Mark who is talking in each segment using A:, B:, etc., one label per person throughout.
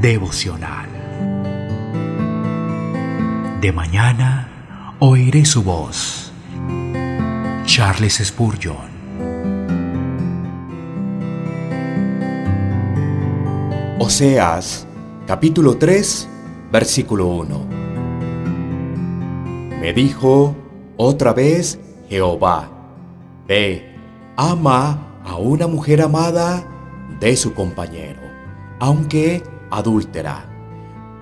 A: devocional. De mañana oiré su voz. Charles Spurgeon.
B: Oseas, capítulo 3, versículo 1. Me dijo otra vez Jehová, ve, ama a una mujer amada de su compañero, aunque adúltera,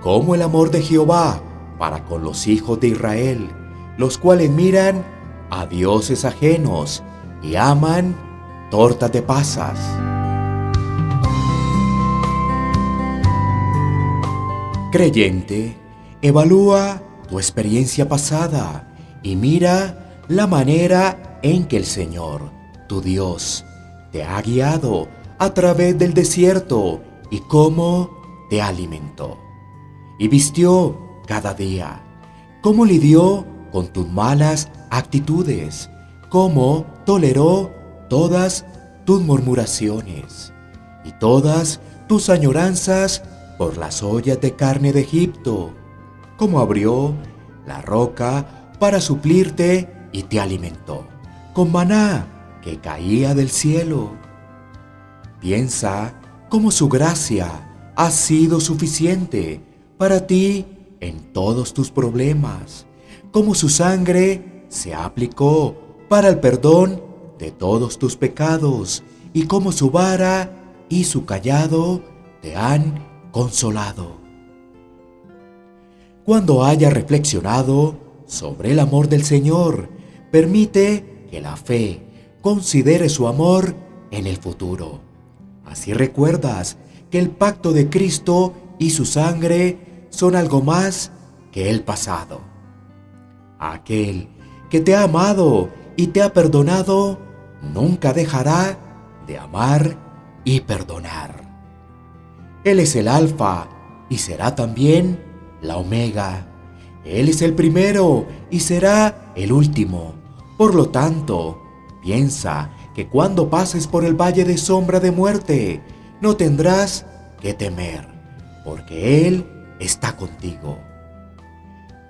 B: como el amor de Jehová para con los hijos de Israel, los cuales miran a dioses ajenos y aman tortas de pasas. Creyente, evalúa tu experiencia pasada y mira la manera en que el Señor, tu Dios, te ha guiado a través del desierto y cómo te alimentó y vistió cada día, cómo lidió con tus malas actitudes, cómo toleró todas tus murmuraciones y todas tus añoranzas por las ollas de carne de Egipto, cómo abrió la roca para suplirte y te alimentó, con maná que caía del cielo. Piensa cómo su gracia ha sido suficiente para ti en todos tus problemas, cómo su sangre se aplicó para el perdón de todos tus pecados y cómo su vara y su callado te han consolado. Cuando haya reflexionado sobre el amor del Señor, permite que la fe considere su amor en el futuro. Así recuerdas que el pacto de Cristo y su sangre son algo más que el pasado. Aquel que te ha amado y te ha perdonado, nunca dejará de amar y perdonar. Él es el alfa y será también la omega. Él es el primero y será el último. Por lo tanto, piensa que cuando pases por el valle de sombra de muerte, no tendrás que temer, porque Él está contigo.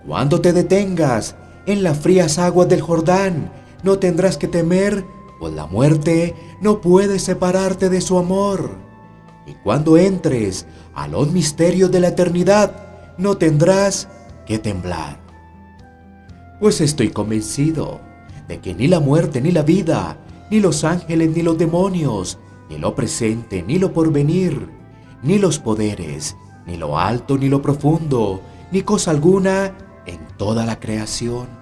B: Cuando te detengas en las frías aguas del Jordán, no tendrás que temer, pues la muerte no puede separarte de su amor y cuando entres a los misterios de la eternidad, no tendrás que temblar. Pues estoy convencido de que ni la muerte ni la vida, ni los ángeles ni los demonios, ni lo presente ni lo porvenir, ni los poderes, ni lo alto ni lo profundo, ni cosa alguna en toda la creación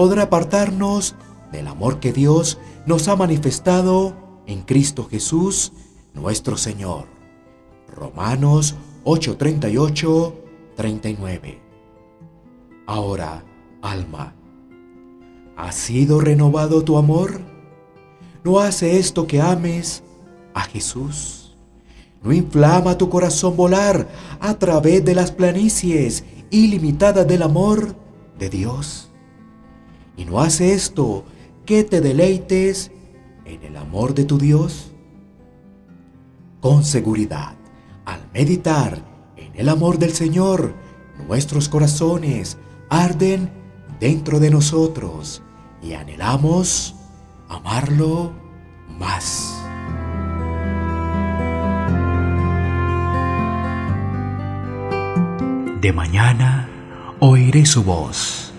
B: podrá apartarnos del amor que Dios nos ha manifestado en Cristo Jesús, nuestro Señor. Romanos 8:38, 39. Ahora, alma, ¿ha sido renovado tu amor? ¿No hace esto que ames a Jesús? ¿No inflama tu corazón volar a través de las planicies ilimitadas del amor de Dios? ¿Y no hace esto que te deleites en el amor de tu Dios? Con seguridad al meditar en el amor del Señor, nuestros corazones arden dentro de nosotros y anhelamos amarlo más.
A: De mañana oiré su voz